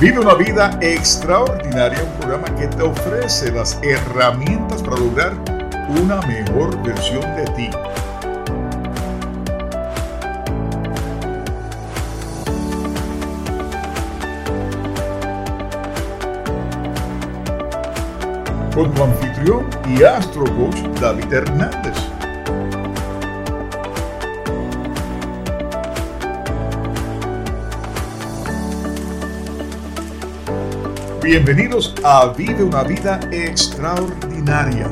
Vive una vida extraordinaria, un programa que te ofrece las herramientas para lograr una mejor versión de ti. Con tu anfitrión y astro coach David Hernández. Bienvenidos a Vive una vida extraordinaria.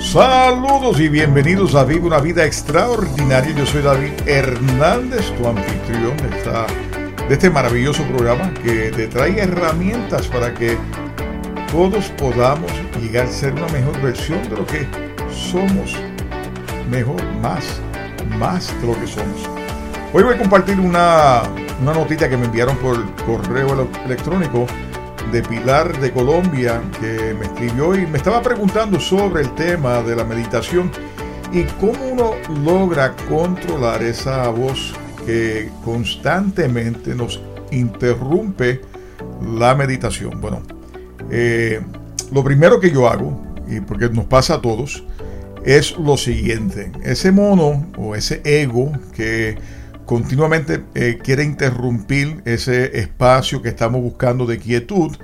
Saludos y bienvenidos a Vive una vida extraordinaria. Yo soy David Hernández, tu anfitrión de, esta, de este maravilloso programa que te trae herramientas para que todos podamos llegar a ser una mejor versión de lo que somos. Mejor, más, más de lo que somos. Hoy voy a compartir una, una notita que me enviaron por correo electrónico de Pilar de Colombia que me escribió y me estaba preguntando sobre el tema de la meditación y cómo uno logra controlar esa voz que constantemente nos interrumpe la meditación. Bueno, eh, lo primero que yo hago, y porque nos pasa a todos, es lo siguiente. Ese mono o ese ego que continuamente eh, quiere interrumpir ese espacio que estamos buscando de quietud,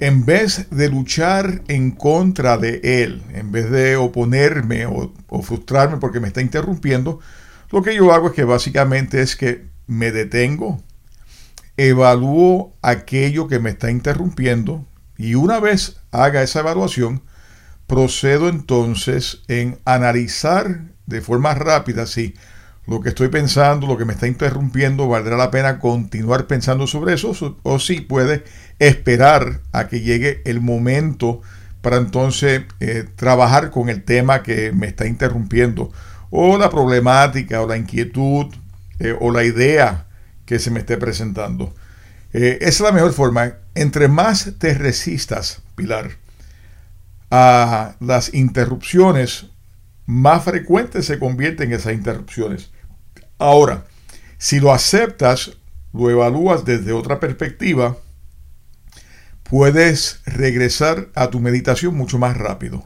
en vez de luchar en contra de él, en vez de oponerme o, frustrarme porque me está interrumpiendo, lo que yo hago es que básicamente es que me detengo, evalúo aquello que me está interrumpiendo y una vez haga esa evaluación, procedo entonces en analizar de forma rápida si lo que estoy pensando, lo que me está interrumpiendo, valdrá la pena continuar pensando sobre eso o si puede esperar a que llegue el momento para entonces eh, trabajar con el tema que me está interrumpiendo o la problemática o la inquietud eh, o la idea que se me esté presentando. Eh, esa es la mejor forma. Entre más te resistas, Pilar, a las interrupciones, más frecuentes se convierten esas interrupciones. Ahora, si lo aceptas, lo evalúas desde otra perspectiva, puedes regresar a tu meditación mucho más rápido.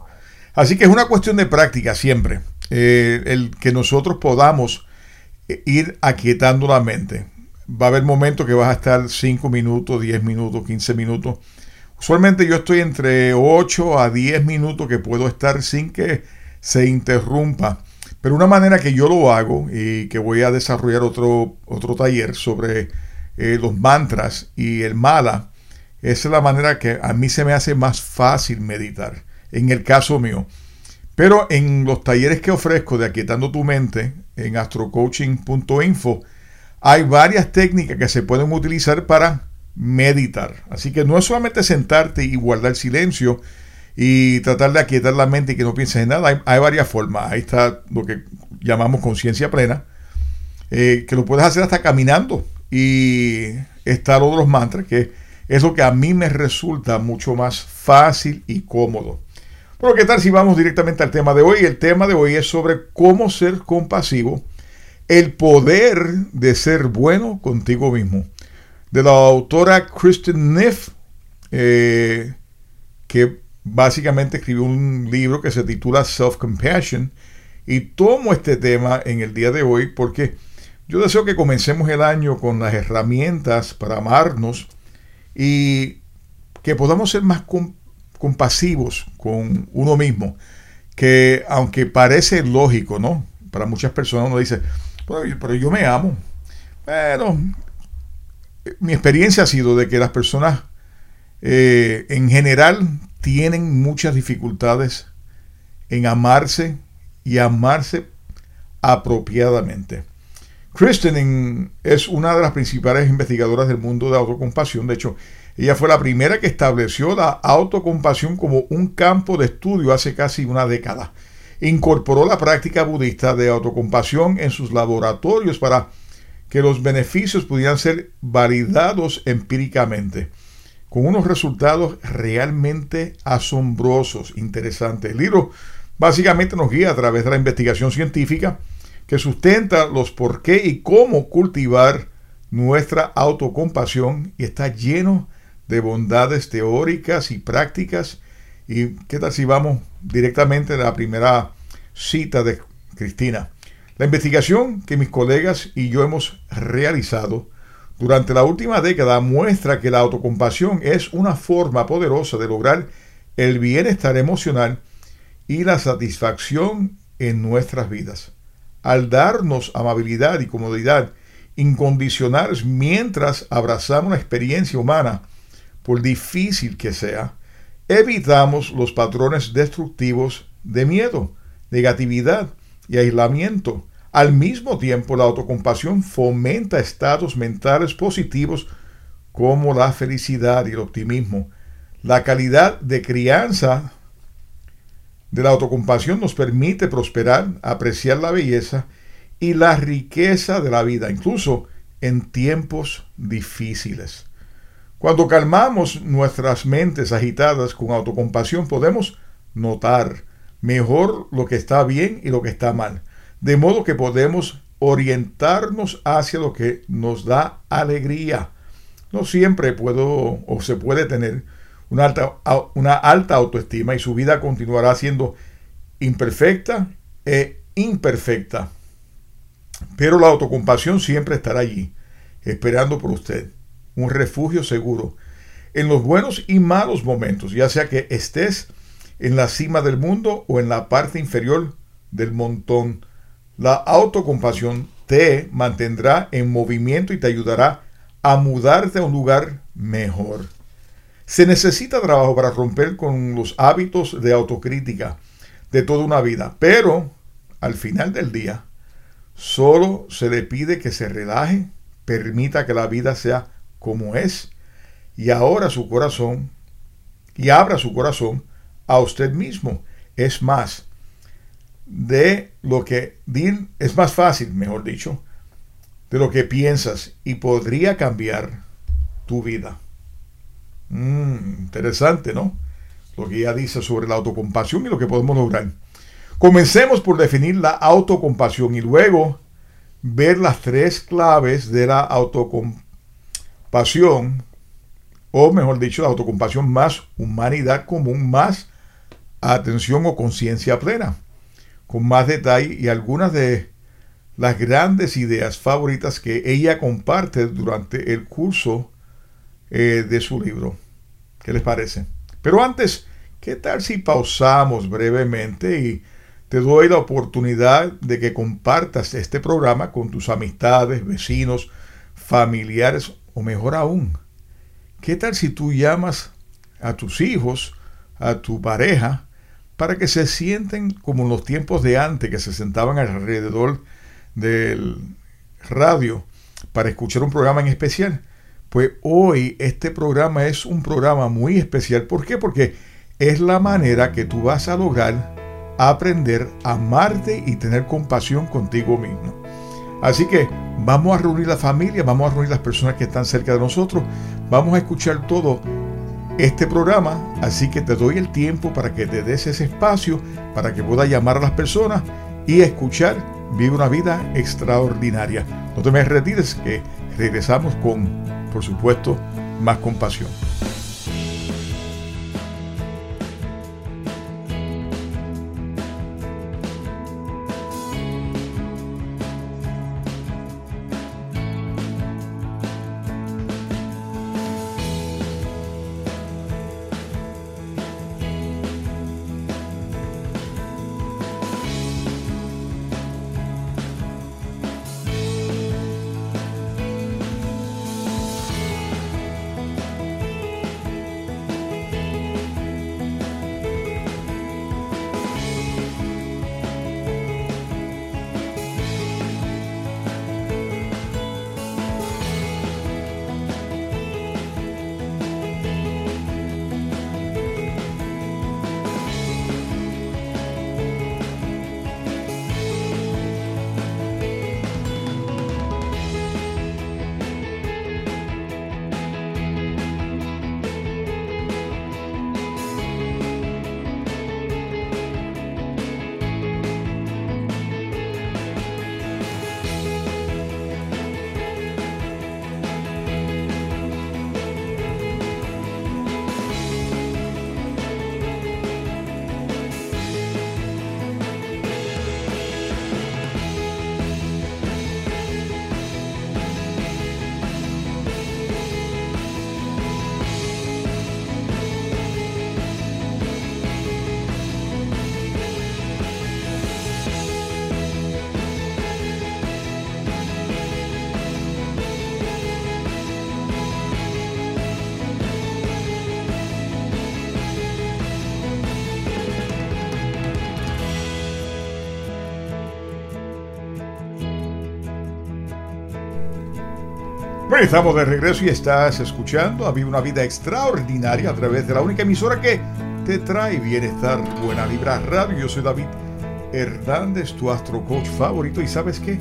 Así que es una cuestión de práctica siempre, eh, el que nosotros podamos eh, ir aquietando la mente. Va a haber momentos que vas a estar 5 minutos, 10 minutos, 15 minutos. Usualmente yo estoy entre 8 a 10 minutos que puedo estar sin que se interrumpa pero una manera que yo lo hago y que voy a desarrollar otro, otro taller sobre eh, los mantras y el mala, es la manera que a mí se me hace más fácil meditar, en el caso mío. Pero en los talleres que ofrezco de Aquietando tu mente en astrocoaching.info, hay varias técnicas que se pueden utilizar para meditar. Así que no es solamente sentarte y guardar silencio, y tratar de aquietar la mente y que no pienses en nada. Hay, varias formas. Ahí está lo que llamamos conciencia plena, eh, que lo puedes hacer hasta caminando. Y está lo de los mantras, que es lo que a mí me resulta mucho más fácil y cómodo. Bueno, ¿qué tal si vamos directamente al tema de hoy? El tema de hoy es sobre cómo ser compasivo, el poder de ser bueno contigo mismo. De la autora Kristen Neff, eh, que básicamente escribió un libro que se titula Self-Compassion y tomo este tema en el día de hoy porque yo deseo que comencemos el año con las herramientas para amarnos y que podamos ser más compasivos con uno mismo, que aunque parece lógico, ¿no? Para muchas personas uno dice, pero yo me amo. Bueno, mi experiencia ha sido de que las personas eh, en general tienen muchas dificultades en amarse y amarse apropiadamente. Kristen es una de las principales investigadoras del mundo de autocompasión. De hecho, ella fue la primera que estableció la autocompasión como un campo de estudio hace casi una década. Incorporó la práctica budista de autocompasión en sus laboratorios para que los beneficios pudieran ser validados empíricamente con unos resultados realmente asombrosos, interesantes. El libro básicamente nos guía a través de la investigación científica que sustenta los por qué y cómo cultivar nuestra autocompasión y está lleno de bondades teóricas y prácticas. ¿Y qué tal si vamos directamente a la primera cita de Cristina? La investigación que mis colegas y yo hemos realizado durante la última década muestra que la autocompasión es una forma poderosa de lograr el bienestar emocional y la satisfacción en nuestras vidas. Al darnos amabilidad y comodidad incondicionales mientras abrazamos la experiencia humana, por difícil que sea, evitamos los patrones destructivos de miedo, negatividad y aislamiento al mismo tiempo, la autocompasión fomenta estados mentales positivos como la felicidad y el optimismo. La calidad de crianza de la autocompasión nos permite prosperar, apreciar la belleza y la riqueza de la vida, incluso en tiempos difíciles. Cuando calmamos nuestras mentes agitadas con autocompasión, podemos notar mejor lo que está bien y lo que está mal de modo que podemos orientarnos hacia lo que nos da alegría. No siempre puedo o se puede tener una alta, una alta autoestima y su vida continuará siendo imperfecta e imperfecta. Pero la autocompasión siempre estará allí, esperando por usted, un refugio seguro en los buenos y malos momentos, ya sea que estés en la cima del mundo o en la parte inferior del montón la autocompasión te mantendrá en movimiento y te ayudará a mudarte a un lugar mejor. Se necesita trabajo para romper con los hábitos de autocrítica de toda una vida, pero al final del día solo se le pide que se relaje, permita que la vida sea como es y ahora su corazón y abra su corazón a usted mismo. Es más, de lo que es más fácil, mejor dicho, de lo que piensas y podría cambiar tu vida. Mm, interesante, ¿no? Lo que ella dice sobre la autocompasión y lo que podemos lograr. Comencemos por definir la autocompasión y luego ver las tres claves de la autocompasión, o mejor dicho, la autocompasión más humanidad común, más atención o conciencia plena con más detalle y algunas de las grandes ideas favoritas que ella comparte durante el curso eh, de su libro. ¿Qué les parece? Pero antes, ¿qué tal si pausamos brevemente y te doy la oportunidad de que compartas este programa con tus amistades, vecinos, familiares o mejor aún? ¿Qué tal si tú llamas a tus hijos, a tu pareja, para que se sienten como en los tiempos de antes, que se sentaban alrededor del radio para escuchar un programa en especial. Pues hoy este programa es un programa muy especial. ¿Por qué? Porque es la manera que tú vas a lograr aprender a amarte y tener compasión contigo mismo. Así que vamos a reunir la familia, vamos a reunir las personas que están cerca de nosotros, vamos a escuchar todo este programa, así que te doy el tiempo para que te des ese espacio, para que puedas llamar a las personas y escuchar Vive una vida extraordinaria. No te me retires que regresamos con, por supuesto, más compasión. Estamos de regreso y estás escuchando a Vive una vida extraordinaria a través de la única emisora que te trae bienestar, buena vibra radio. Yo soy David Hernández, tu astro coach favorito. ¿Y sabes qué?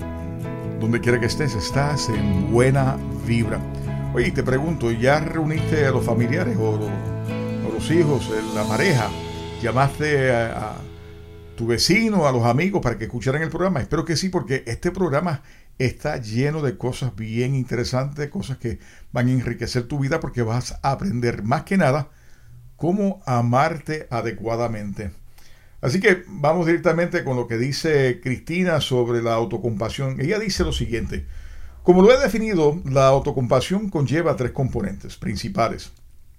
Donde quiera que estés, estás en buena vibra. Oye, te pregunto, ¿ya reuniste a los familiares o, los hijos, la pareja? ¿Llamaste a tu vecino, a los amigos para que escucharan el programa? Espero que sí, porque este programa está lleno de cosas bien interesantes, cosas que van a enriquecer tu vida porque vas a aprender más que nada cómo amarte adecuadamente. Así que vamos directamente con lo que dice Cristina sobre la autocompasión. Ella dice lo siguiente, como lo he definido, la autocompasión conlleva tres componentes principales.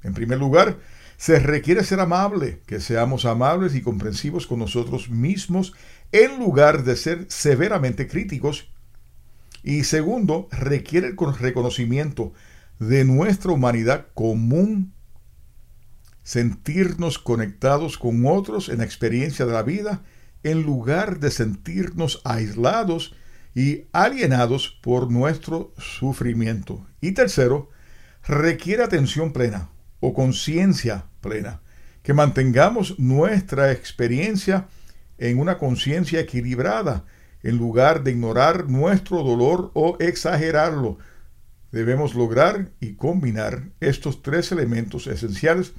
En primer lugar, se requiere ser amable, que seamos amables y comprensivos con nosotros mismos en lugar de ser severamente críticos y segundo, requiere el reconocimiento de nuestra humanidad común, sentirnos conectados con otros en la experiencia de la vida, en lugar de sentirnos aislados y alienados por nuestro sufrimiento. Y tercero, requiere atención plena o conciencia plena, que mantengamos nuestra experiencia en una conciencia equilibrada, en lugar de ignorar nuestro dolor o exagerarlo. Debemos lograr y combinar estos tres elementos esenciales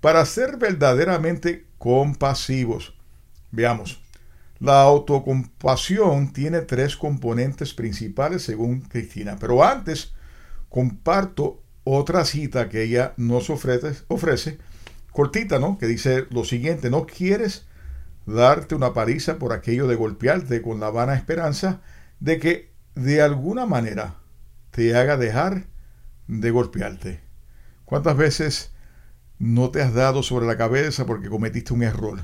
para ser verdaderamente compasivos. Veamos. La autocompasión tiene tres componentes principales según Cristina, pero antes comparto otra cita que ella nos ofrece, cortita, ¿no? Que dice lo siguiente, no quieres darte una paliza por aquello de golpearte con la vana esperanza de que de alguna manera te haga dejar de golpearte. ¿Cuántas veces no te has dado sobre la cabeza porque cometiste un error?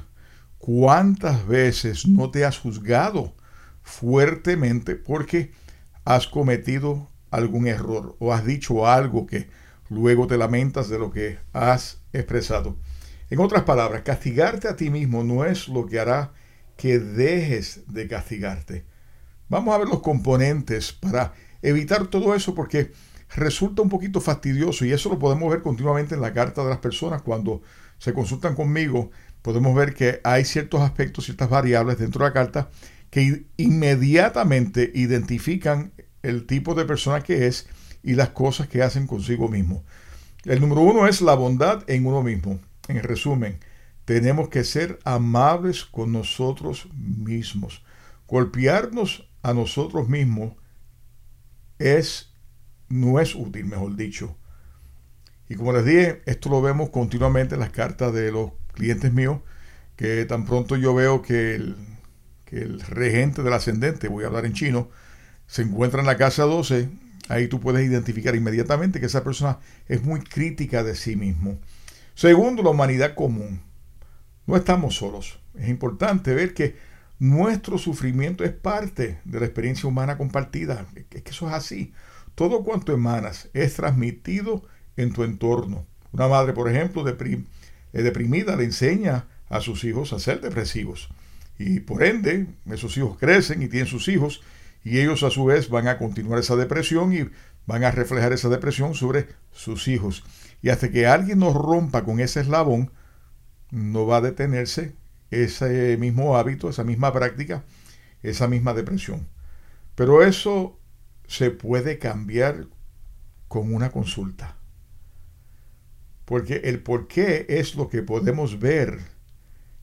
¿Cuántas veces no te has juzgado fuertemente porque has cometido algún error o has dicho algo que luego te lamentas de lo que has expresado? En otras palabras, castigarte a ti mismo no es lo que hará que dejes de castigarte. Vamos a ver los componentes para evitar todo eso porque resulta un poquito fastidioso y eso lo podemos ver continuamente en la carta de las personas cuando se consultan conmigo. Podemos ver que hay ciertos aspectos, ciertas variables dentro de la carta que inmediatamente identifican el tipo de persona que es y las cosas que hacen consigo mismo. El número uno es la bondad en uno mismo. En resumen, tenemos que ser amables con nosotros mismos. Golpearnos a nosotros mismos es, no es útil, mejor dicho. Y como les dije, esto lo vemos continuamente en las cartas de los clientes míos, que tan pronto yo veo que el, que el regente del ascendente, voy a hablar en chino, se encuentra en la casa 12, ahí tú puedes identificar inmediatamente que esa persona es muy crítica de sí mismo. Segundo, la humanidad común. No estamos solos. Es importante ver que nuestro sufrimiento es parte de la experiencia humana compartida. Es que eso es así. Todo cuanto emanas es transmitido en tu entorno. Una madre, por ejemplo, eh, deprimida le enseña a sus hijos a ser depresivos. Y por ende, esos hijos crecen y tienen sus hijos y ellos a su vez van a continuar esa depresión y van a reflejar esa depresión sobre sus hijos. Y hasta que alguien nos rompa con ese eslabón, no va a detenerse ese mismo hábito, esa misma práctica, esa misma depresión. Pero eso se puede cambiar con una consulta. Porque el por qué es lo que podemos ver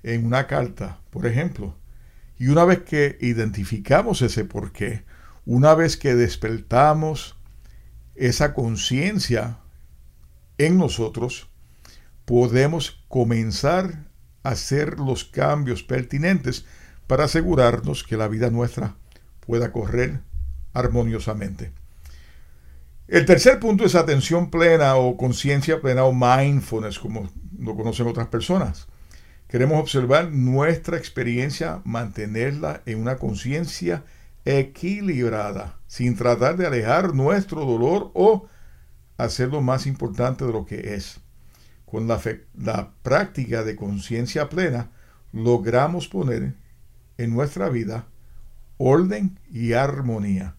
en una carta, por ejemplo. Y una vez que identificamos ese por qué, una vez que despertamos esa conciencia en nosotros, podemos comenzar a hacer los cambios pertinentes para asegurarnos que la vida nuestra pueda correr armoniosamente. El tercer punto es atención plena o conciencia plena o mindfulness, como lo conocen otras personas. Queremos observar nuestra experiencia, mantenerla en una conciencia equilibrada, sin tratar de alejar nuestro dolor o hacerlo más importante de lo que es. Con la, la práctica de conciencia plena, logramos poner en nuestra vida orden y armonía.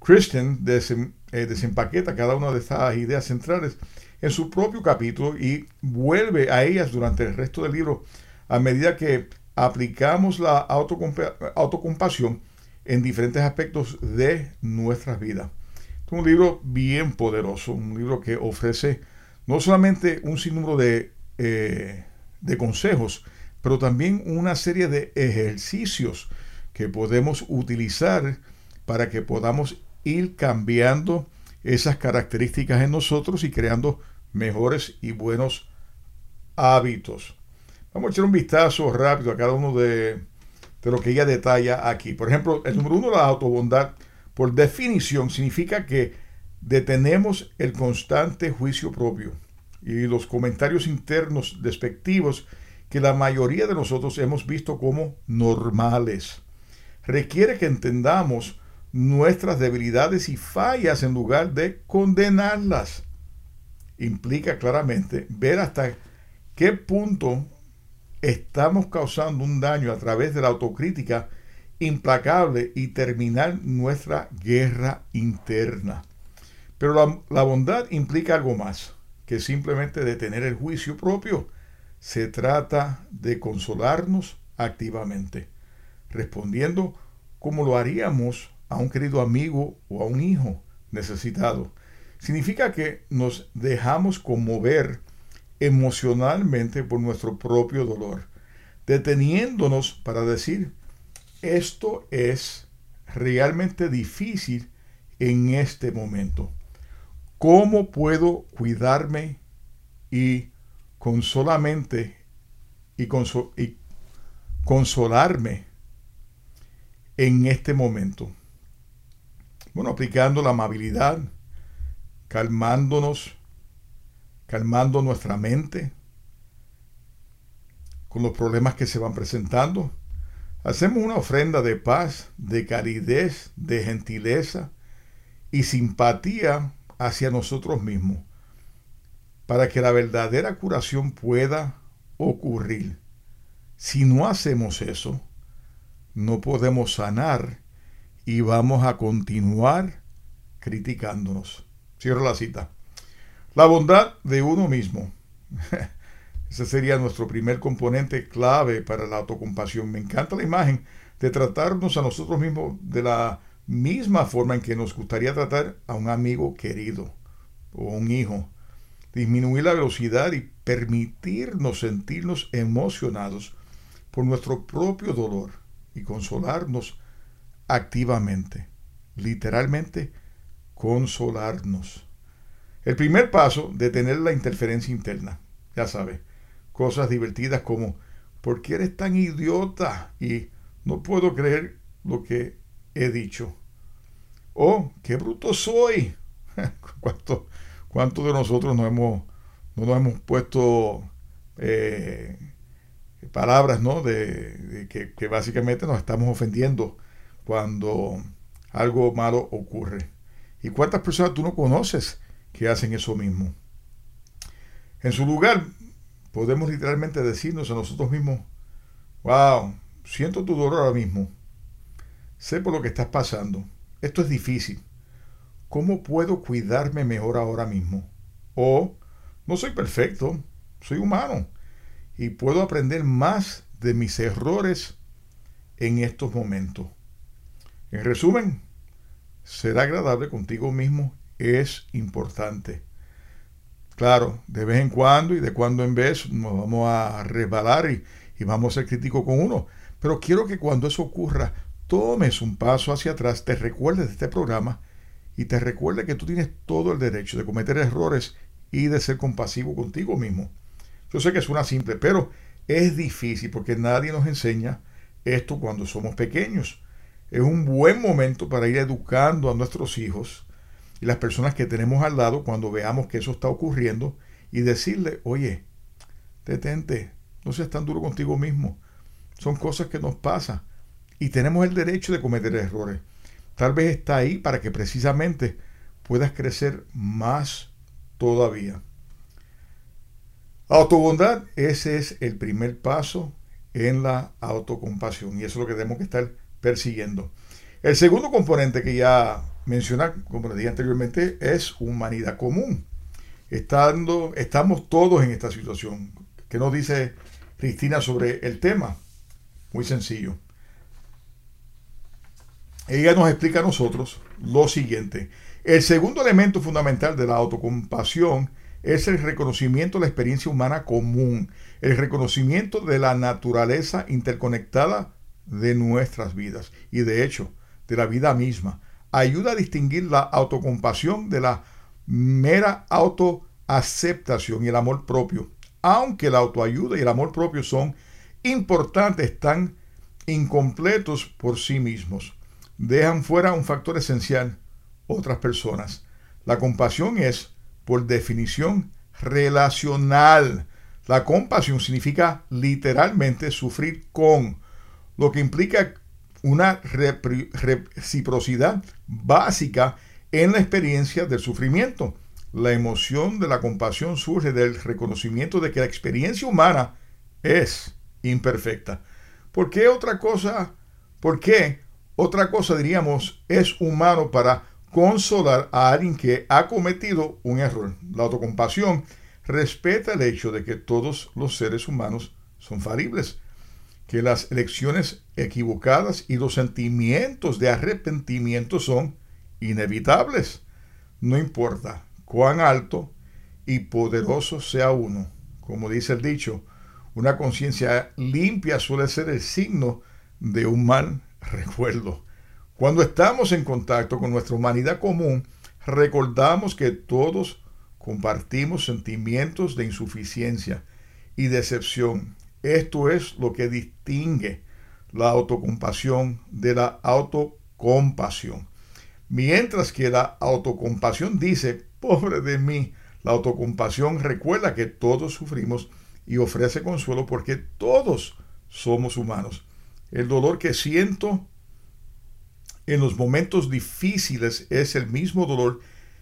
Christian eh, desempaqueta cada una de estas ideas centrales en su propio capítulo y vuelve a ellas durante el resto del libro a medida que aplicamos la autocompasión en diferentes aspectos de nuestras vidas. Un libro bien poderoso, un libro que ofrece no solamente un sinnúmero de, eh, de consejos, pero también una serie de ejercicios que podemos utilizar para que podamos ir cambiando esas características en nosotros y creando mejores y buenos hábitos. Vamos a echar un vistazo rápido a cada uno de, de lo que ella detalla aquí. Por ejemplo, el número uno, la autobondad, por definición, significa que detenemos el constante juicio propio y los comentarios internos despectivos que la mayoría de nosotros hemos visto como normales. Requiere que entendamos nuestras debilidades y fallas en lugar de condenarlas. Implica claramente ver hasta qué punto estamos causando un daño a través de la autocrítica implacable y terminar nuestra guerra interna. Pero la, bondad implica algo más que simplemente detener el juicio propio. Se trata de consolarnos activamente, respondiendo como lo haríamos a un querido amigo o a un hijo necesitado. Significa que nos dejamos conmover emocionalmente por nuestro propio dolor, deteniéndonos para decir, esto es realmente difícil en este momento. ¿Cómo puedo cuidarme y consolamente y, y consolarme en este momento? Bueno, aplicando la amabilidad, calmándonos, calmando nuestra mente con los problemas que se van presentando. Hacemos una ofrenda de paz, de caridad, de gentileza y simpatía hacia nosotros mismos, para que la verdadera curación pueda ocurrir. Si no hacemos eso, no podemos sanar y vamos a continuar criticándonos. Cierro la cita. La bondad de uno mismo. Ese sería nuestro primer componente clave para la autocompasión. Me encanta la imagen de tratarnos a nosotros mismos de la misma forma en que nos gustaría tratar a un amigo querido o un hijo. Disminuir la velocidad y permitirnos sentirnos emocionados por nuestro propio dolor y consolarnos activamente, literalmente consolarnos. El primer paso de tener la interferencia interna, ya sabe, cosas divertidas como ¿por qué eres tan idiota? y no puedo creer lo que he dicho. O qué bruto soy. ¿Cuánto, ¿Cuántos de nosotros no hemos, no nos hemos puesto eh, palabras ¿no? de, que, que básicamente nos estamos ofendiendo cuando algo malo ocurre. ¿Y cuántas personas tú no conoces que hacen eso mismo? En su lugar, podemos literalmente decirnos a nosotros mismos, wow, siento tu dolor ahora mismo, sé por lo que estás pasando, esto es difícil, ¿cómo puedo cuidarme mejor ahora mismo? O, no soy perfecto, soy humano y puedo aprender más de mis errores en estos momentos. En resumen, ser agradable contigo mismo es importante. Claro, de vez en cuando y de cuando en vez nos vamos a resbalar y, vamos a ser críticos con uno. Pero quiero que cuando eso ocurra, tomes un paso hacia atrás, te recuerdes de este programa y te recuerdes que tú tienes todo el derecho de cometer errores y de ser compasivo contigo mismo. Yo sé que suena simple, pero es difícil porque nadie nos enseña esto cuando somos pequeños es un buen momento para ir educando a nuestros hijos y las personas que tenemos al lado cuando veamos que eso está ocurriendo y decirle, oye, detente, no seas tan duro contigo mismo. Son cosas que nos pasan y tenemos el derecho de cometer errores. Tal vez está ahí para que precisamente puedas crecer más todavía. Autobondad, ese es el primer paso en la autocompasión y eso es lo que tenemos que estar persiguiendo. El segundo componente que ya menciona, como le dije anteriormente, es humanidad común. Estando, estamos todos en esta situación. ¿Qué nos dice Cristina sobre el tema? Muy sencillo. Ella nos explica a nosotros lo siguiente. El segundo elemento fundamental de la autocompasión es el reconocimiento de la experiencia humana común, el reconocimiento de la naturaleza interconectada de nuestras vidas y de hecho de la vida misma. Ayuda a distinguir la autocompasión de la mera autoaceptación y el amor propio. Aunque la autoayuda y el amor propio son importantes, están incompletos por sí mismos. Dejan fuera un factor esencial, otras personas. La compasión es por definición relacional. La compasión significa literalmente sufrir con, lo que implica una reciprocidad básica en la experiencia del sufrimiento. La emoción de la compasión surge del reconocimiento de que la experiencia humana es imperfecta. ¿Por qué otra cosa? ¿Por qué otra cosa diríamos es humano para consolar a alguien que ha cometido un error. La autocompasión respeta el hecho de que todos los seres humanos son falibles, que las elecciones equivocadas y los sentimientos de arrepentimiento son inevitables. No importa cuán alto y poderoso sea uno. Como dice el dicho, una conciencia limpia suele ser el signo de un mal recuerdo. Cuando estamos en contacto con nuestra humanidad común, recordamos que todos compartimos sentimientos de insuficiencia y decepción. Esto es lo que distingue la autocompasión de la autocompasión. Mientras que la autocompasión dice, pobre de mí, la autocompasión recuerda que todos sufrimos y ofrece consuelo porque todos somos humanos. El dolor que siento en los momentos difíciles es el mismo dolor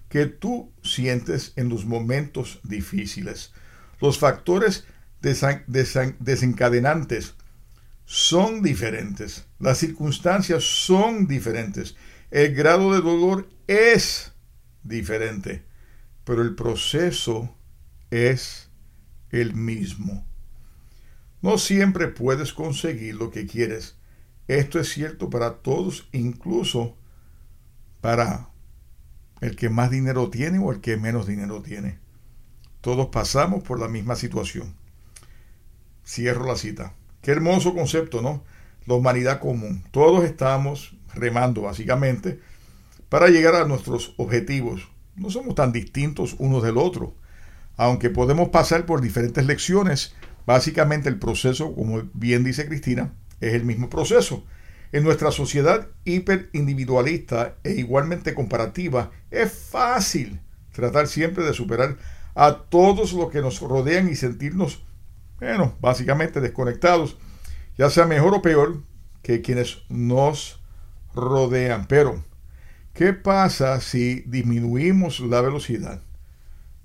que tú sientes en los momentos difíciles. Los factores desencadenantes son diferentes. Las circunstancias son diferentes. El grado de dolor es diferente. Pero el proceso es el mismo. No siempre puedes conseguir lo que quieres esto es cierto para todos, incluso para el que más dinero tiene o el que menos dinero tiene. Todos pasamos por la misma situación. Cierro la cita. Qué hermoso concepto, ¿no? La humanidad común. Todos estamos remando básicamente para llegar a nuestros objetivos. No somos tan distintos unos del otro. Aunque podemos pasar por diferentes lecciones, básicamente el proceso, como bien dice Cristina, es el mismo proceso. En nuestra sociedad hiperindividualista e igualmente comparativa, es fácil tratar siempre de superar a todos los que nos rodean y sentirnos, bueno, básicamente desconectados, ya sea mejor o peor que quienes nos rodean. Pero, ¿qué pasa si disminuimos la velocidad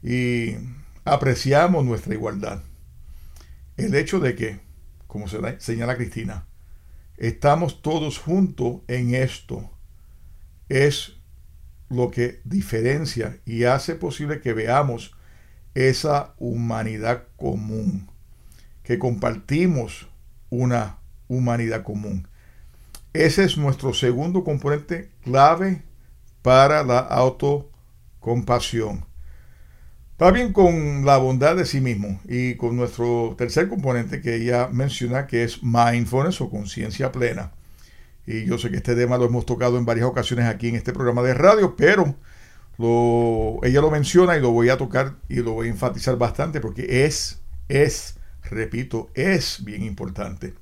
y apreciamos nuestra igualdad? El hecho de que como señala Cristina, estamos todos juntos en esto. Es lo que diferencia y hace posible que veamos esa humanidad común, que compartimos una humanidad común. Ese es nuestro segundo componente clave para la autocompasión. Va bien con la bondad de sí mismo y con nuestro tercer componente que ella menciona que es mindfulness o conciencia plena. Y yo sé que este tema lo hemos tocado en varias ocasiones aquí en este programa de radio, pero lo, ella lo menciona y lo voy a tocar y lo voy a enfatizar bastante porque es, es, repito, es bien importante.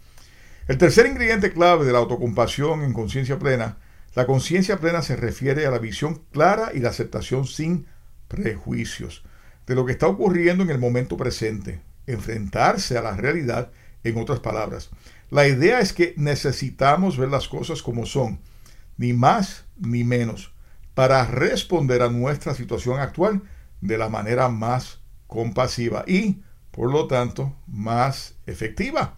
El tercer ingrediente clave de la autocompasión en conciencia plena, la conciencia plena se refiere a la visión clara y la aceptación sin prejuicios de lo que está ocurriendo en el momento presente, enfrentarse a la realidad, en otras palabras. La idea es que necesitamos ver las cosas como son, ni más ni menos, para responder a nuestra situación actual de la manera más compasiva y, por lo tanto, más efectiva.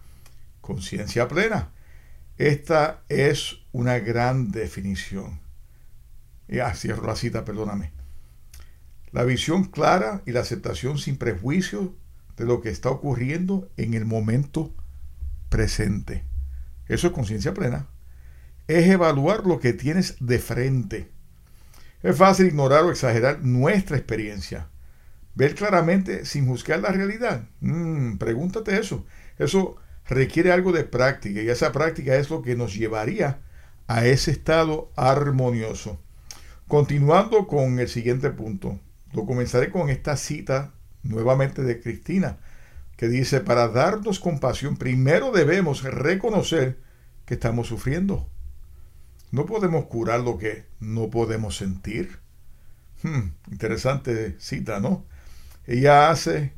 Conciencia plena. Esta es una gran definición. Ya, cierro la cita, perdóname. La visión clara y la aceptación sin prejuicio de lo que está ocurriendo en el momento presente. Eso es conciencia plena. Es evaluar lo que tienes de frente. Es fácil ignorar o exagerar nuestra experiencia. Ver claramente sin juzgar la realidad. Mm, pregúntate eso. Eso requiere algo de práctica y esa práctica es lo que nos llevaría a ese estado armonioso. Continuando con el siguiente punto, lo comenzaré con esta cita nuevamente de Cristina, que dice, para darnos compasión, primero debemos reconocer que estamos sufriendo. No podemos curar lo que no podemos sentir. Hmm, interesante cita, ¿no? Ella hace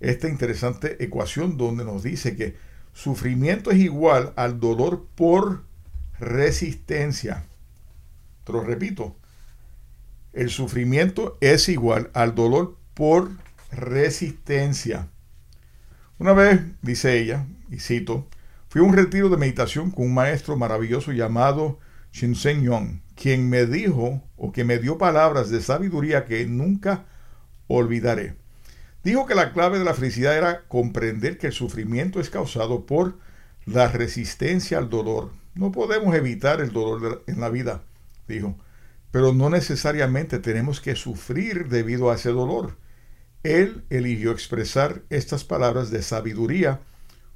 esta interesante ecuación donde nos dice que sufrimiento es igual al dolor por resistencia. Te lo repito, el sufrimiento es igual al dolor por resistencia. Una vez, dice ella, y cito, fui a un retiro de meditación con un maestro maravilloso llamado Shinsen Yong, quien me dijo o que me dio palabras de sabiduría que nunca olvidaré. Dijo que la clave de la felicidad era comprender que el sufrimiento es causado por la resistencia al dolor. No podemos evitar el dolor en la vida, dijo, pero no necesariamente tenemos que sufrir debido a ese dolor. Él eligió expresar estas palabras de sabiduría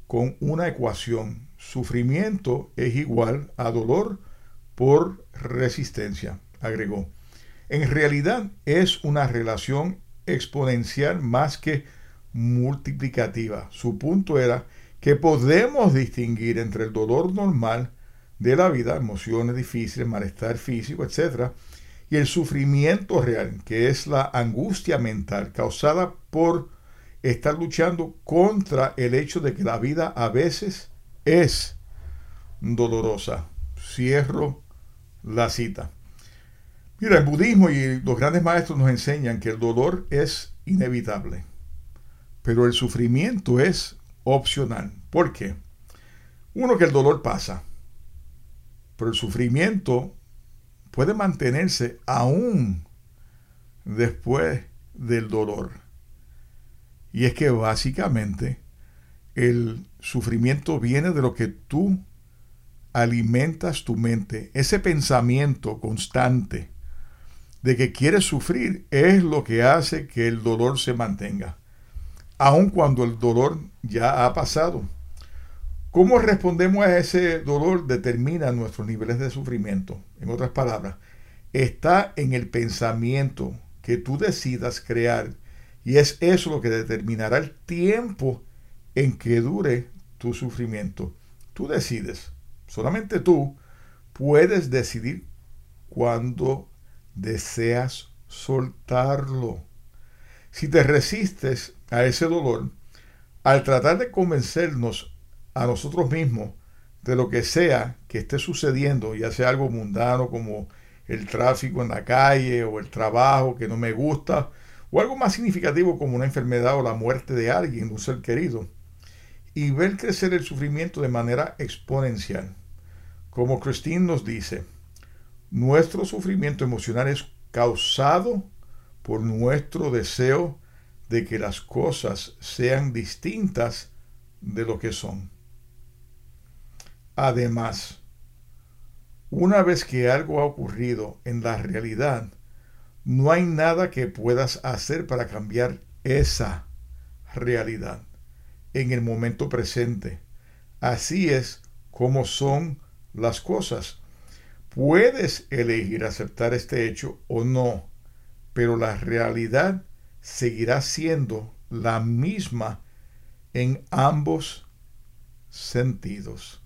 con una ecuación. Sufrimiento es igual a dolor por resistencia, agregó. En realidad es una relación exponencial más que multiplicativa. Su punto era que podemos distinguir entre el dolor normal de la vida, emociones difíciles, malestar físico, etc., y el sufrimiento real, que es la angustia mental causada por estar luchando contra el hecho de que la vida a veces es dolorosa. Cierro la cita. Mira, el budismo y los grandes maestros nos enseñan que el dolor es inevitable, pero el sufrimiento es opcional. ¿Por qué? Uno, que el dolor pasa, pero el sufrimiento puede mantenerse aún después del dolor. Y es que básicamente el sufrimiento viene de lo que tú alimentas tu mente. Ese pensamiento constante de que quieres sufrir es lo que hace que el dolor se mantenga, aun cuando el dolor ya ha pasado. ¿Cómo respondemos a ese dolor determina nuestros niveles de sufrimiento? En otras palabras, está en el pensamiento que tú decidas crear y es eso lo que determinará el tiempo en que dure tu sufrimiento. Tú decides, solamente tú puedes decidir cuándo deseas soltarlo. Si te resistes a ese dolor, al tratar de convencernos a nosotros mismos de lo que sea que esté sucediendo, ya sea algo mundano como el tráfico en la calle o el trabajo que no me gusta, o algo más significativo como una enfermedad o la muerte de alguien, un ser querido, y ver crecer el sufrimiento de manera exponencial. Como Christine nos dice, nuestro sufrimiento emocional es causado por nuestro deseo de que las cosas sean distintas de lo que son. Además, una vez que algo ha ocurrido en la realidad, no hay nada que puedas hacer para cambiar esa realidad en el momento presente. Así es como son las cosas. Puedes elegir aceptar este hecho o no, pero la realidad seguirá siendo la misma en ambos sentidos.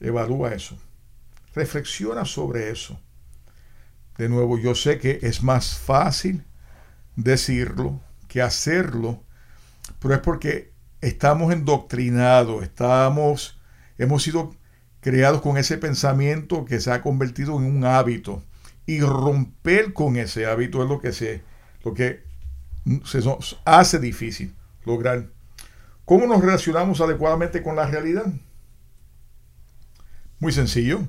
Evalúa eso. Reflexiona sobre eso. De nuevo, yo sé que es más fácil decirlo que hacerlo, pero es porque estamos endoctrinados, estamos, hemos sido creados con ese pensamiento que se ha convertido en un hábito. Y romper con ese hábito es lo que se, lo que se nos hace difícil lograr. ¿Cómo nos relacionamos adecuadamente con la realidad? Muy sencillo.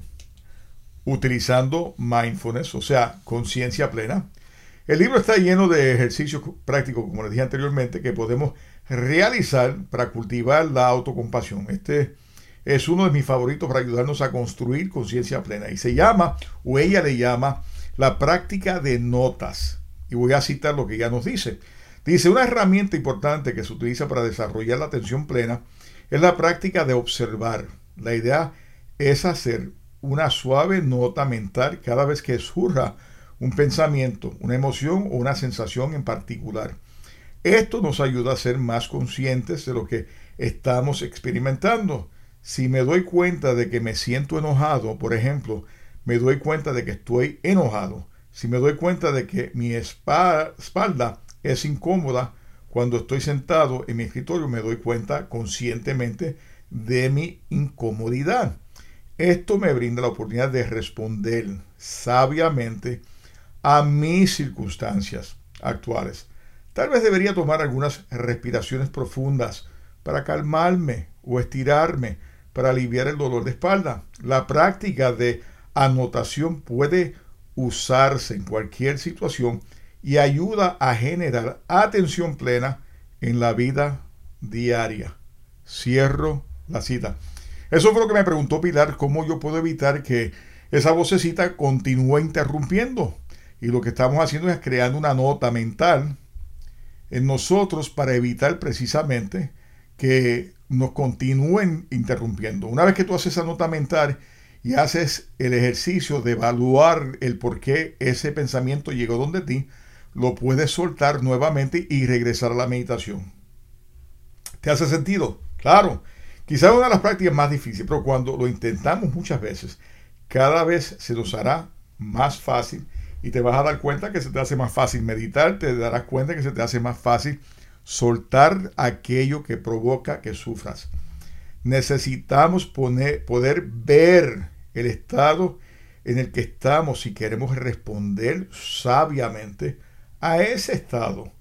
utilizando mindfulness, o sea, conciencia plena. El libro está lleno de ejercicios prácticos, como les dije anteriormente, que podemos realizar para cultivar la autocompasión. Este es uno de mis favoritos para ayudarnos a construir conciencia plena y se llama, o ella le llama, la práctica de notas. Y voy a citar lo que ella nos dice. Dice, una herramienta importante que se utiliza para desarrollar la atención plena es la práctica de observar. La idea es hacer una suave nota mental cada vez que surja un pensamiento, una emoción o una sensación en particular. Esto nos ayuda a ser más conscientes de lo que estamos experimentando. Si me doy cuenta de que me siento enojado, por ejemplo, me doy cuenta de que estoy enojado. Si me doy cuenta de que mi espalda es incómoda cuando estoy sentado en mi escritorio, me doy cuenta conscientemente de mi incomodidad. Esto me brinda la oportunidad de responder sabiamente a mis circunstancias actuales. Tal vez debería tomar algunas respiraciones profundas para calmarme o estirarme para aliviar el dolor de espalda. La práctica de anotación puede usarse en cualquier situación y ayuda a generar atención plena en la vida diaria. Cierro la cita. Eso fue lo que me preguntó Pilar, cómo yo puedo evitar que esa vocecita continúe interrumpiendo. Y lo que estamos haciendo es creando una nota mental en nosotros para evitar precisamente que nos continúen interrumpiendo. Una vez que tú haces esa nota mental y haces el ejercicio de evaluar el por qué ese pensamiento llegó donde ti, lo puedes soltar nuevamente y regresar a la meditación. ¿Te hace sentido? Claro. Quizá una de las prácticas más difíciles, pero cuando lo intentamos muchas veces, cada vez se nos hará más fácil y te vas a dar cuenta que se te hace más fácil meditar, te darás cuenta que se te hace más fácil soltar aquello que provoca que sufras. Necesitamos poner, poder ver el estado en el que estamos si queremos responder sabiamente a ese estado.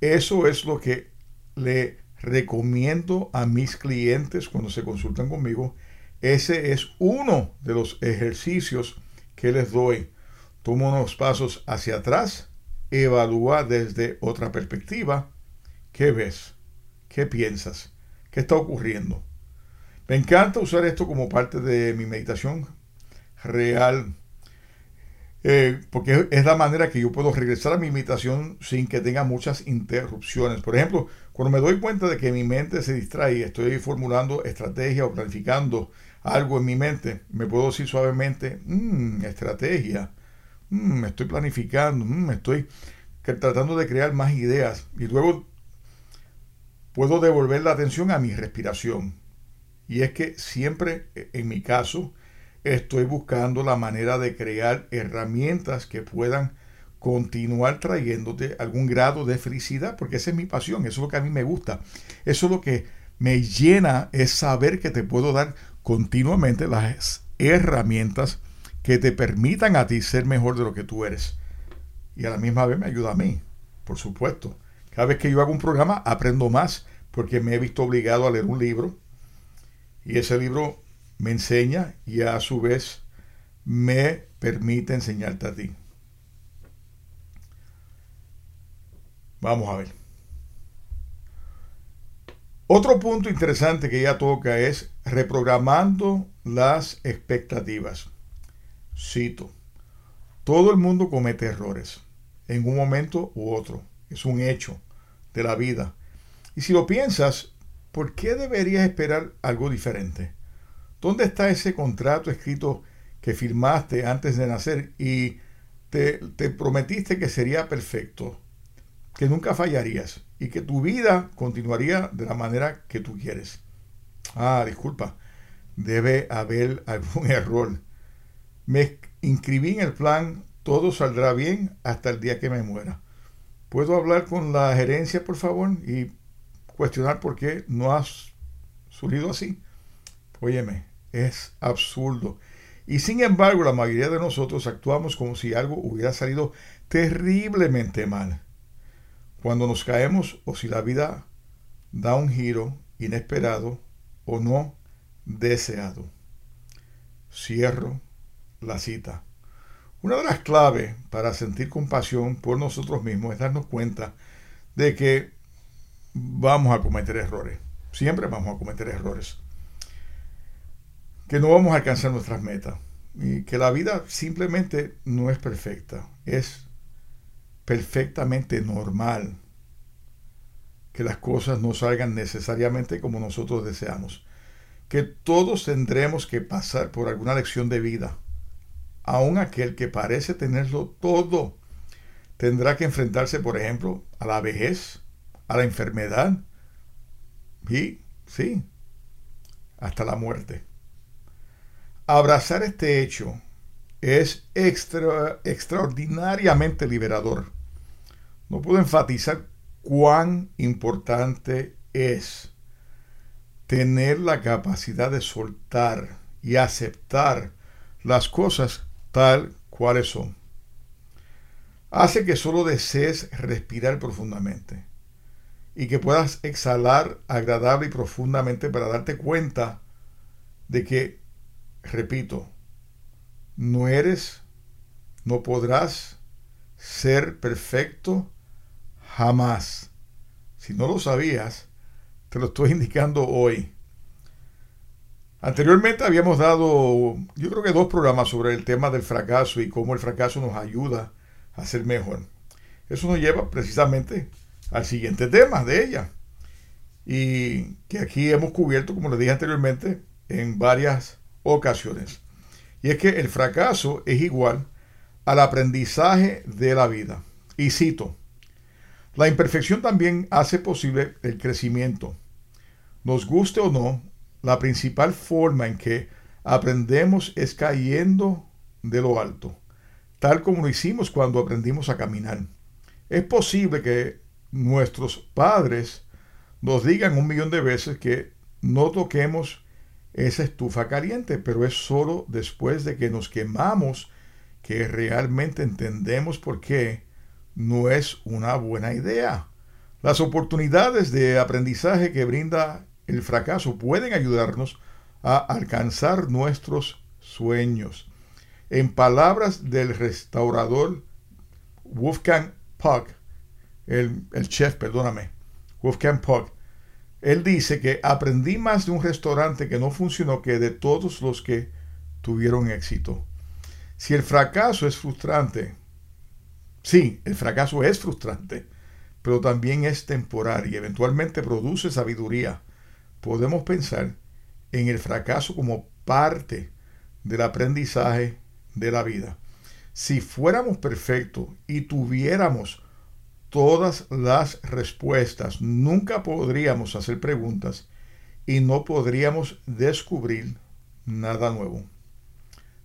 Eso es lo que le recomiendo a mis clientes cuando se consultan conmigo. Ese es uno de los ejercicios que les doy. Toma unos pasos hacia atrás, evalúa desde otra perspectiva. ¿Qué ves? ¿Qué piensas? ¿Qué está ocurriendo? Me encanta usar esto como parte de mi meditación real eh, porque es la manera que yo puedo regresar a mi meditación sin que tenga muchas interrupciones. Por ejemplo, cuando me doy cuenta de que mi mente se distrae, estoy formulando estrategia o planificando algo en mi mente, me puedo decir suavemente, mmm, estrategia, mmm, estoy planificando, mmm, estoy tratando de crear más ideas y luego puedo devolver la atención a mi respiración. Y es que siempre, en mi caso, estoy buscando la manera de crear herramientas que puedan continuar trayéndote algún grado de felicidad, porque esa es mi pasión, eso es lo que a mí me gusta, eso es lo que me llena, es saber que te puedo dar continuamente las herramientas que te permitan a ti ser mejor de lo que tú eres. Y a la misma vez me ayuda a mí, por supuesto. Cada vez que yo hago un programa aprendo más porque me he visto obligado a leer un libro y ese libro me enseña y a su vez me permite enseñarte a ti. Vamos a ver. Otro punto interesante que ella toca es reprogramando las expectativas. Cito, todo el mundo comete errores en un momento u otro. Es un hecho de la vida. Y si lo piensas, ¿por qué deberías esperar algo diferente? ¿Dónde está ese contrato escrito que firmaste antes de nacer y te, prometiste que sería perfecto, que nunca fallarías y que tu vida continuaría de la manera que tú quieres? Ah, disculpa, debe haber algún error. Me inscribí en el plan, todo saldrá bien hasta el día que me muera. ¿Puedo hablar con la gerencia, por favor, y cuestionar por qué no has surgido así? Óyeme, es absurdo. Y sin embargo, la mayoría de nosotros actuamos como si algo hubiera salido terriblemente mal. Cuando nos caemos o si la vida da un giro inesperado o no deseado. Cierro la cita. Una de las claves para sentir compasión por nosotros mismos es darnos cuenta de que vamos a cometer errores. Siempre vamos a cometer errores. Que no vamos a alcanzar nuestras metas. Y que la vida simplemente no es perfecta. Es perfectamente normal que las cosas no salgan necesariamente como nosotros deseamos. Que todos tendremos que pasar por alguna lección de vida aun aquel que parece tenerlo todo tendrá que enfrentarse, por ejemplo, a la vejez, a la enfermedad y, sí, hasta la muerte. Abrazar este hecho es extraordinariamente liberador. No puedo enfatizar cuán importante es tener la capacidad de soltar y aceptar las cosas tal cuales son. Hace que solo desees respirar profundamente y que puedas exhalar agradable y profundamente para darte cuenta de que, repito, no eres, no podrás ser perfecto jamás. Si no lo sabías, te lo estoy indicando hoy. Anteriormente habíamos dado, yo creo que dos programas sobre el tema del fracaso y cómo el fracaso nos ayuda a ser mejor. Eso nos lleva precisamente al siguiente tema de ella. Y que aquí hemos cubierto, como les dije anteriormente, en varias ocasiones. Y es que el fracaso es igual al aprendizaje de la vida. Y cito, la imperfección también hace posible el crecimiento. Nos guste o no, la principal forma en que aprendemos es cayendo de lo alto, tal como lo hicimos cuando aprendimos a caminar. Es posible que nuestros padres nos digan un millón de veces que no toquemos esa estufa caliente, pero es solo después de que nos quemamos que realmente entendemos por qué no es una buena idea. Las oportunidades de aprendizaje que brinda el fracaso pueden ayudarnos a alcanzar nuestros sueños. En palabras del restaurador Wolfgang Puck, el, el chef, perdóname, Wolfgang Puck, él dice que aprendí más de un restaurante que no funcionó que de todos los que tuvieron éxito. Si el fracaso es frustrante, sí, el fracaso es frustrante, pero también es temporal y eventualmente produce sabiduría podemos pensar en el fracaso como parte del aprendizaje de la vida. Si fuéramos perfectos y tuviéramos todas las respuestas, nunca podríamos hacer preguntas y no podríamos descubrir nada nuevo.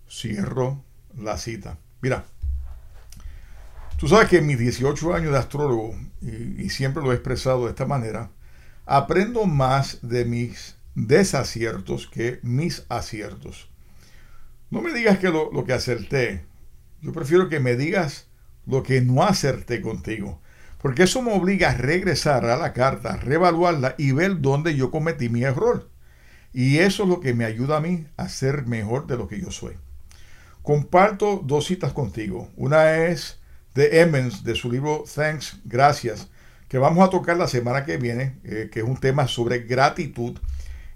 Cierro la cita. Mira, tú sabes que en mis 18 años de astrólogo, y, y siempre lo he expresado de esta manera, aprendo más de mis desaciertos que mis aciertos. No me digas que lo, que acerté. Yo prefiero que me digas lo que no acerté contigo. Porque eso me obliga a regresar a la carta, reevaluarla y ver dónde yo cometí mi error. Y eso es lo que me ayuda a mí a ser mejor de lo que yo soy. Comparto dos citas contigo. Una es de Emmons, de su libro Thanks, Gracias, que vamos a tocar la semana que viene, eh, que es un tema sobre gratitud.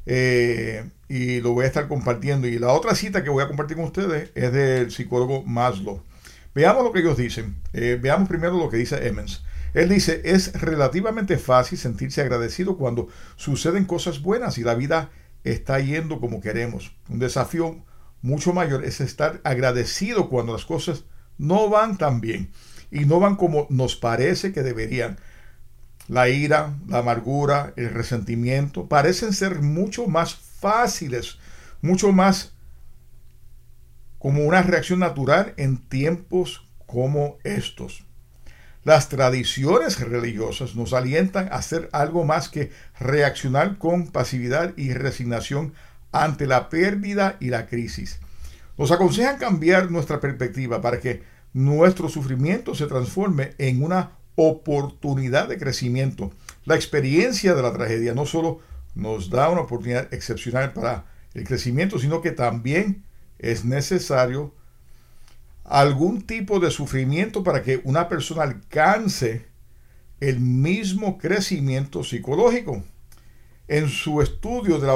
Eh, y lo voy a estar compartiendo. Y la otra cita que voy a compartir con ustedes es del psicólogo Maslow. Veamos lo que ellos dicen. Eh, veamos primero lo que dice Emmons. Él dice, es relativamente fácil sentirse agradecido cuando suceden cosas buenas y la vida está yendo como queremos. Un desafío mucho mayor es estar agradecido cuando las cosas no van tan bien y no van como nos parece que deberían. La ira, la amargura, el resentimiento parecen ser mucho más fáciles, mucho más como una reacción natural en tiempos como estos. Las tradiciones religiosas nos alientan a hacer algo más que reaccionar con pasividad y resignación ante la pérdida y la crisis. Nos aconsejan cambiar nuestra perspectiva para que nuestro sufrimiento se transforme en una oportunidad de crecimiento. La experiencia de la tragedia no solo nos da una oportunidad excepcional para el crecimiento, sino que también es necesario algún tipo de sufrimiento para que una persona alcance el mismo crecimiento psicológico. En su estudio de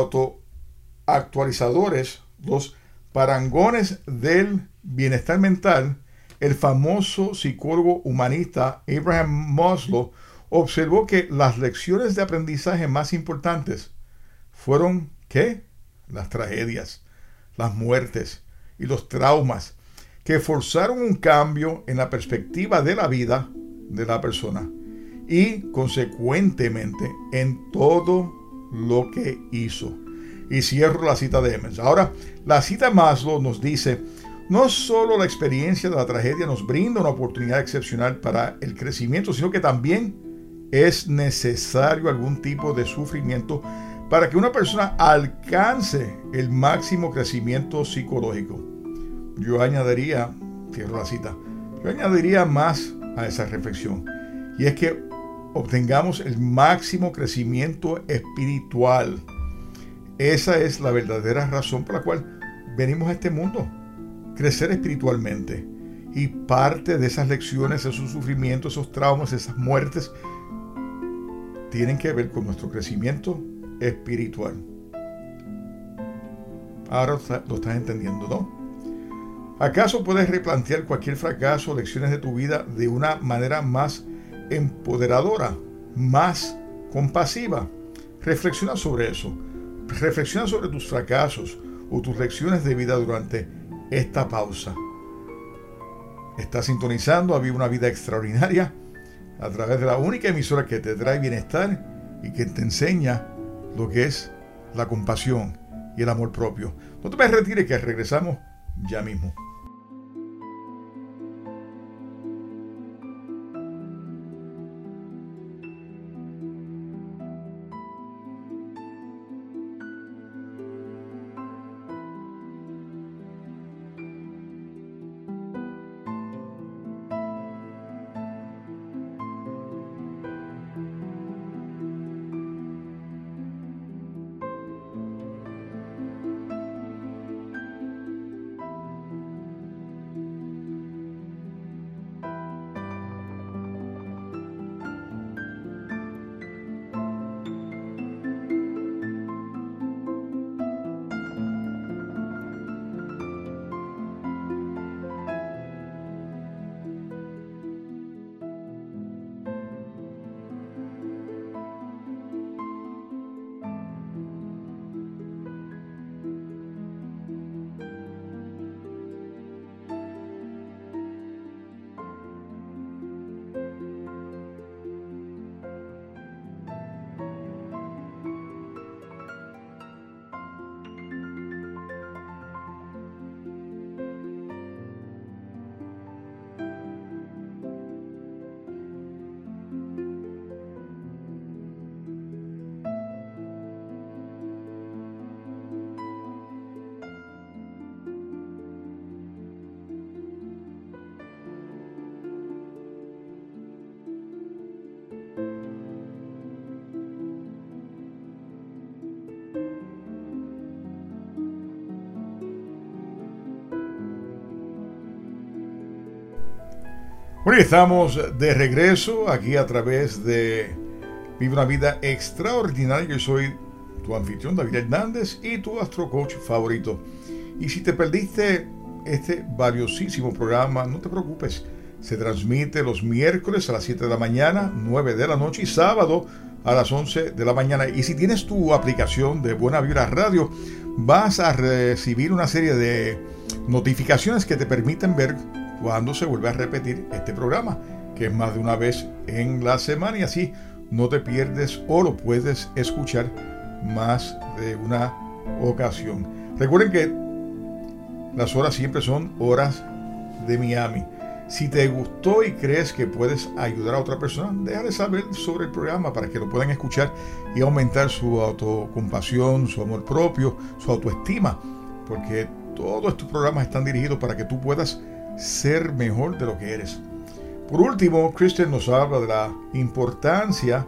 autoactualizadores, los parangones del bienestar mental, el famoso psicólogo humanista Abraham Maslow observó que las lecciones de aprendizaje más importantes fueron ¿qué? Las tragedias, las muertes y los traumas que forzaron un cambio en la perspectiva de la vida de la persona y consecuentemente en todo lo que hizo. Y cierro la cita de Emmons. Ahora, la cita Maslow nos dice, no solo la experiencia de la tragedia nos brinda una oportunidad excepcional para el crecimiento, sino que también es necesario algún tipo de sufrimiento para que una persona alcance el máximo crecimiento psicológico. Yo añadiría, cierro la cita, yo añadiría más a esa reflexión. Y es que obtengamos el máximo crecimiento espiritual. Esa es la verdadera razón por la cual venimos a este mundo. Crecer espiritualmente. Y parte de esas lecciones, esos sufrimientos, esos traumas, esas muertes, tienen que ver con nuestro crecimiento espiritual. Ahora lo estás entendiendo, ¿no? ¿Acaso puedes replantear cualquier fracaso o lecciones de tu vida de una manera más empoderadora, más compasiva? Reflexiona sobre eso. Reflexiona sobre tus fracasos o tus lecciones de vida durante esta pausa. Estás sintonizando a vivir una vida extraordinaria a través de la única emisora que te trae bienestar y que te enseña lo que es la compasión y el amor propio. No te me retires que regresamos ya mismo. Bueno, estamos de regreso aquí a través de Vive una vida extraordinaria. Yo soy tu anfitrión David Hernández y tu astro coach favorito. Y si te perdiste este valiosísimo programa, no te preocupes. Se transmite los miércoles a las 7 de la mañana, 9 de la noche y sábado a las 11 de la mañana. Y si tienes tu aplicación de Buena Vibra Radio, vas a recibir una serie de notificaciones que te permiten ver cuando se vuelve a repetir este programa, que es más de una vez en la semana y así no te pierdes o lo puedes escuchar más de una ocasión. Recuerden que las horas siempre son horas de Miami. Si te gustó y crees que puedes ayudar a otra persona, déjale saber sobre el programa para que lo puedan escuchar y aumentar su autocompasión, su amor propio, su autoestima, porque todos estos programas están dirigidos para que tú puedas ser mejor de lo que eres. Por último, Christian nos habla de la importancia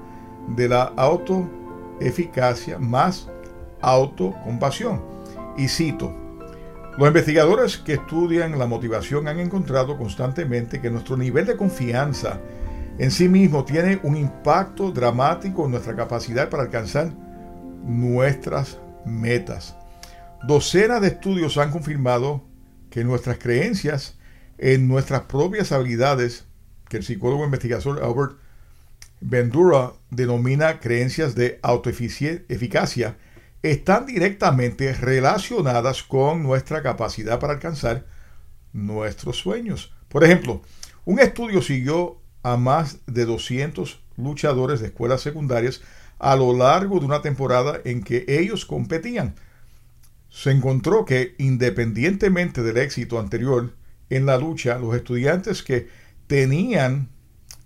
de la autoeficacia más autocompasión. Y cito, Los investigadores que estudian la motivación han encontrado constantemente que nuestro nivel de confianza en sí mismo tiene un impacto dramático en nuestra capacidad para alcanzar nuestras metas. Docenas de estudios han confirmado que nuestras creencias en nuestras propias habilidades, que el psicólogo investigador Albert Bandura denomina creencias de autoeficacia, están directamente relacionadas con nuestra capacidad para alcanzar nuestros sueños. Por ejemplo, un estudio siguió a más de 200 luchadores de escuelas secundarias a lo largo de una temporada en que ellos competían. Se encontró que independientemente del éxito anterior en la lucha, los estudiantes que tenían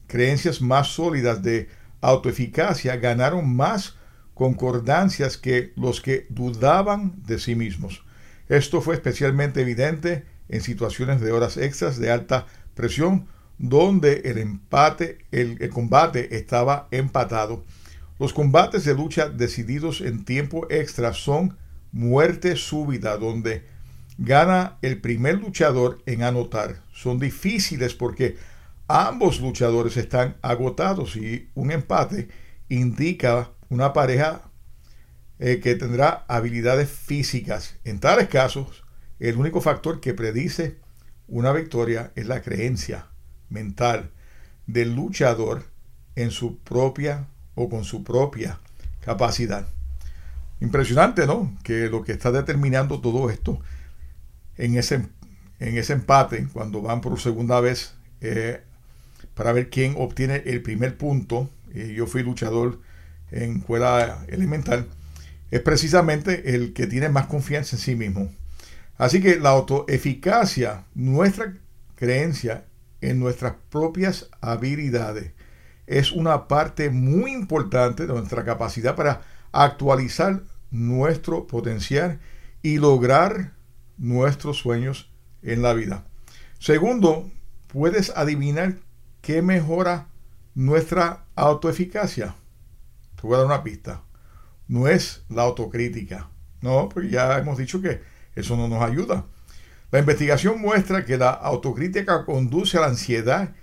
creencias más sólidas de autoeficacia ganaron más concordancias que los que dudaban de sí mismos. Esto fue especialmente evidente en situaciones de horas extras de alta presión, donde el empate, el, combate estaba empatado. Los combates de lucha decididos en tiempo extra son muerte súbita, donde gana el primer luchador en anotar. Son difíciles porque ambos luchadores están agotados y un empate indica una pareja eh, que tendrá habilidades físicas. En tales casos, el único factor que predice una victoria es la creencia mental del luchador en su propia o con su propia capacidad. Impresionante, ¿no? Que lo que está determinando todo esto en ese, en ese empate, cuando van por segunda vez eh, para ver quién obtiene el primer punto. Yo fui luchador en escuela elemental, es precisamente el que tiene más confianza en sí mismo. Así que la autoeficacia, nuestra creencia en nuestras propias habilidades, es una parte muy importante de nuestra capacidad para actualizar nuestro potencial y lograr nuestros sueños en la vida. Segundo, puedes adivinar qué mejora nuestra autoeficacia. Te voy a dar una pista. No es la autocrítica. No, porque ya hemos dicho que eso no nos ayuda. La investigación muestra que la autocrítica conduce a la ansiedad,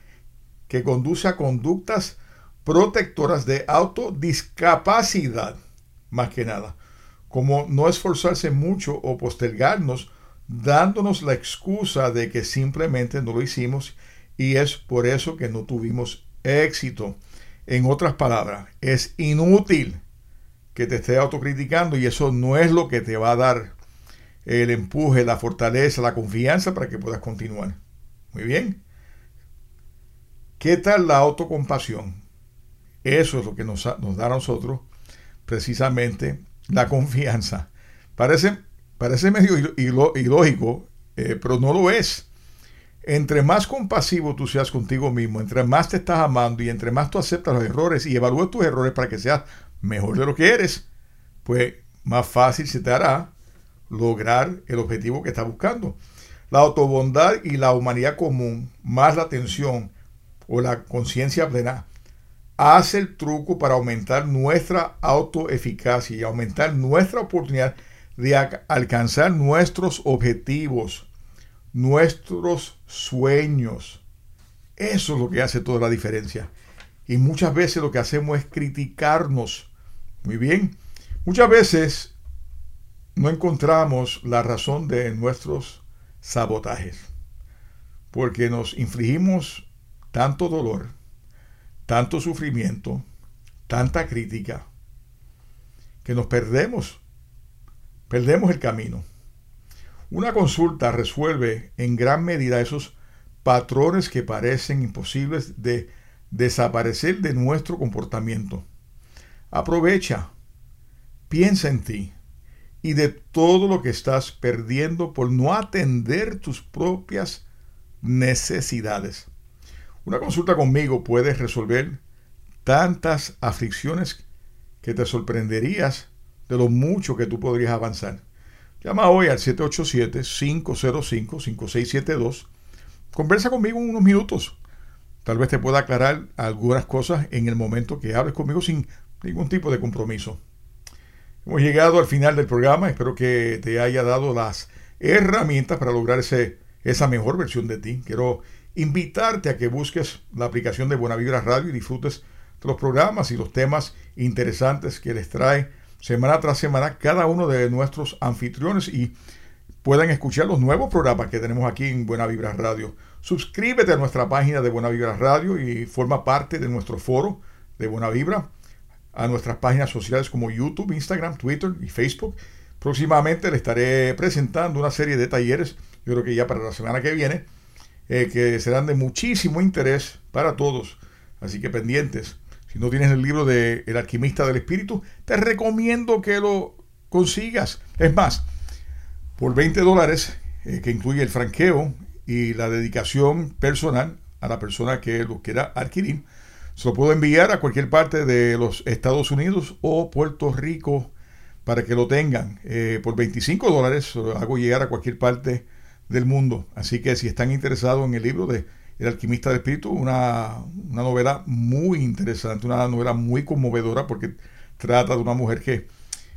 que conduce a conductas protectoras de autodiscapacidad, más que nada, como no esforzarse mucho o postergarnos, dándonos la excusa de que simplemente no lo hicimos y es por eso que no tuvimos éxito. En otras palabras, es inútil que te esté autocriticando y eso no es lo que te va a dar el empuje, la fortaleza, la confianza para que puedas continuar. Muy bien. ¿Qué tal la autocompasión? Eso es lo que nos, nos da a nosotros precisamente la confianza. Parece, parece medio ilógico, eh, pero no lo es entre más compasivo tú seas contigo mismo, entre más te estás amando y entre más tú aceptas los errores y evalúas tus errores para que seas mejor de lo que eres, pues más fácil se te hará lograr el objetivo que estás buscando. La autobondad y la humanidad común, más la atención o la conciencia plena, hace el truco para aumentar nuestra autoeficacia y aumentar nuestra oportunidad alcanzar nuestros objetivos nuestros sueños. Eso es lo que hace toda la diferencia. Y muchas veces lo que hacemos es criticarnos. Muy bien. Muchas veces no encontramos la razón de nuestros sabotajes. Porque nos infligimos tanto dolor, tanto sufrimiento, tanta crítica, que nos perdemos. Perdemos el camino. Una consulta resuelve en gran medida esos patrones que parecen imposibles de desaparecer de nuestro comportamiento. Aprovecha, piensa en ti y de todo lo que estás perdiendo por no atender tus propias necesidades. Una consulta conmigo puede resolver tantas aflicciones que te sorprenderías de lo mucho que tú podrías avanzar. Llama hoy al 787-505-5672. Conversa conmigo unos minutos. Tal vez te pueda aclarar algunas cosas en el momento que hables conmigo sin ningún tipo de compromiso. Hemos llegado al final del programa. Espero que te haya dado las herramientas para lograr ese, esa mejor versión de ti. Quiero invitarte a que busques la aplicación de Buena Vibra Radio y disfrutes de los programas y los temas interesantes que les trae semana tras semana cada uno de nuestros anfitriones y puedan escuchar los nuevos programas que tenemos aquí en Buena Vibra Radio. Suscríbete a nuestra página de Buena Vibra Radio y forma parte de nuestro foro de Buena Vibra, a nuestras páginas sociales como YouTube, Instagram, Twitter y Facebook. Próximamente le estaré presentando una serie de talleres, yo creo que ya para la semana que viene, eh, que serán de muchísimo interés para todos. Así que pendientes. Si no tienes el libro de El alquimista del espíritu, te recomiendo que lo consigas. Es más, por 20 dólares, eh, que incluye el franqueo y la dedicación personal a la persona que lo quiera adquirir, se lo puedo enviar a cualquier parte de los Estados Unidos o Puerto Rico para que lo tengan. Eh, por 25 dólares hago llegar a cualquier parte del mundo. Así que si están interesados en el libro de El alquimista del espíritu, una, una novela muy interesante, una novela muy conmovedora porque trata de una mujer que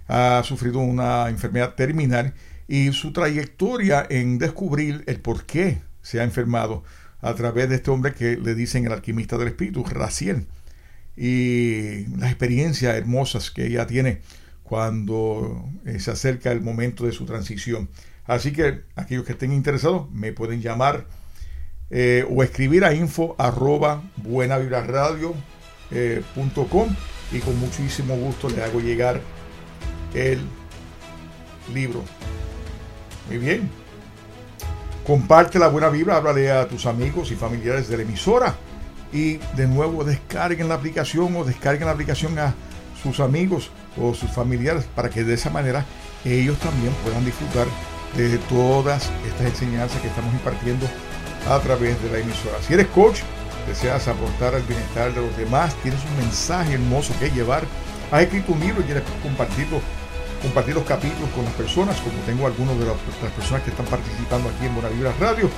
ha sufrido una enfermedad terminal y su trayectoria en descubrir el por qué se ha enfermado a través de este hombre que le dicen el alquimista del espíritu, Raciel, y las experiencias hermosas que ella tiene cuando eh, se acerca el momento de su transición. Así que aquellos que estén interesados me pueden llamar eh, o escribir a info arroba eh, y con muchísimo gusto le hago llegar el libro. Muy bien. Comparte la buena vibra, háblale a tus amigos y familiares de la emisora. Y de nuevo descarguen la aplicación o descarguen la aplicación a sus amigos o sus familiares para que de esa manera ellos también puedan disfrutar de todas estas enseñanzas que estamos impartiendo a través de la emisora. Si eres coach, deseas aportar al bienestar de los demás, tienes un mensaje hermoso que llevar, has escrito un libro y quieres compartirlo, compartir los capítulos con las personas, como tengo algunos de las, personas que están participando aquí en Buena Vibra Radio,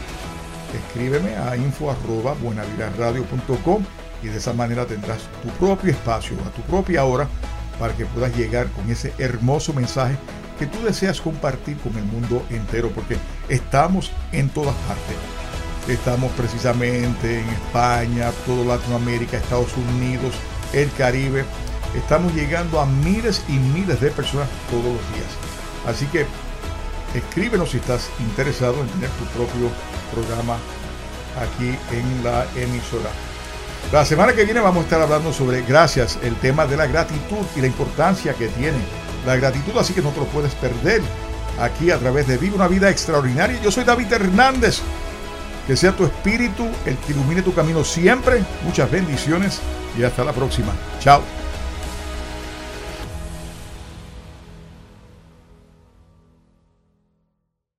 escríbeme a info arroba y de esa manera tendrás tu propio espacio, a tu propia hora, para que puedas llegar con ese hermoso mensaje que tú deseas compartir con el mundo entero, porque estamos en todas partes. Estamos precisamente en España, toda Latinoamérica, Estados Unidos, el Caribe. Estamos llegando a miles y miles de personas todos los días. Así que escríbenos si estás interesado en tener tu propio programa aquí en la emisora. La semana que viene vamos a estar hablando sobre gracias, el tema de la gratitud y la importancia que tiene la gratitud, así que no te lo puedes perder aquí a través de Vive una vida extraordinaria. Yo soy David Hernández. Que sea tu espíritu el que ilumine tu camino siempre. Muchas bendiciones y hasta la próxima. Chao.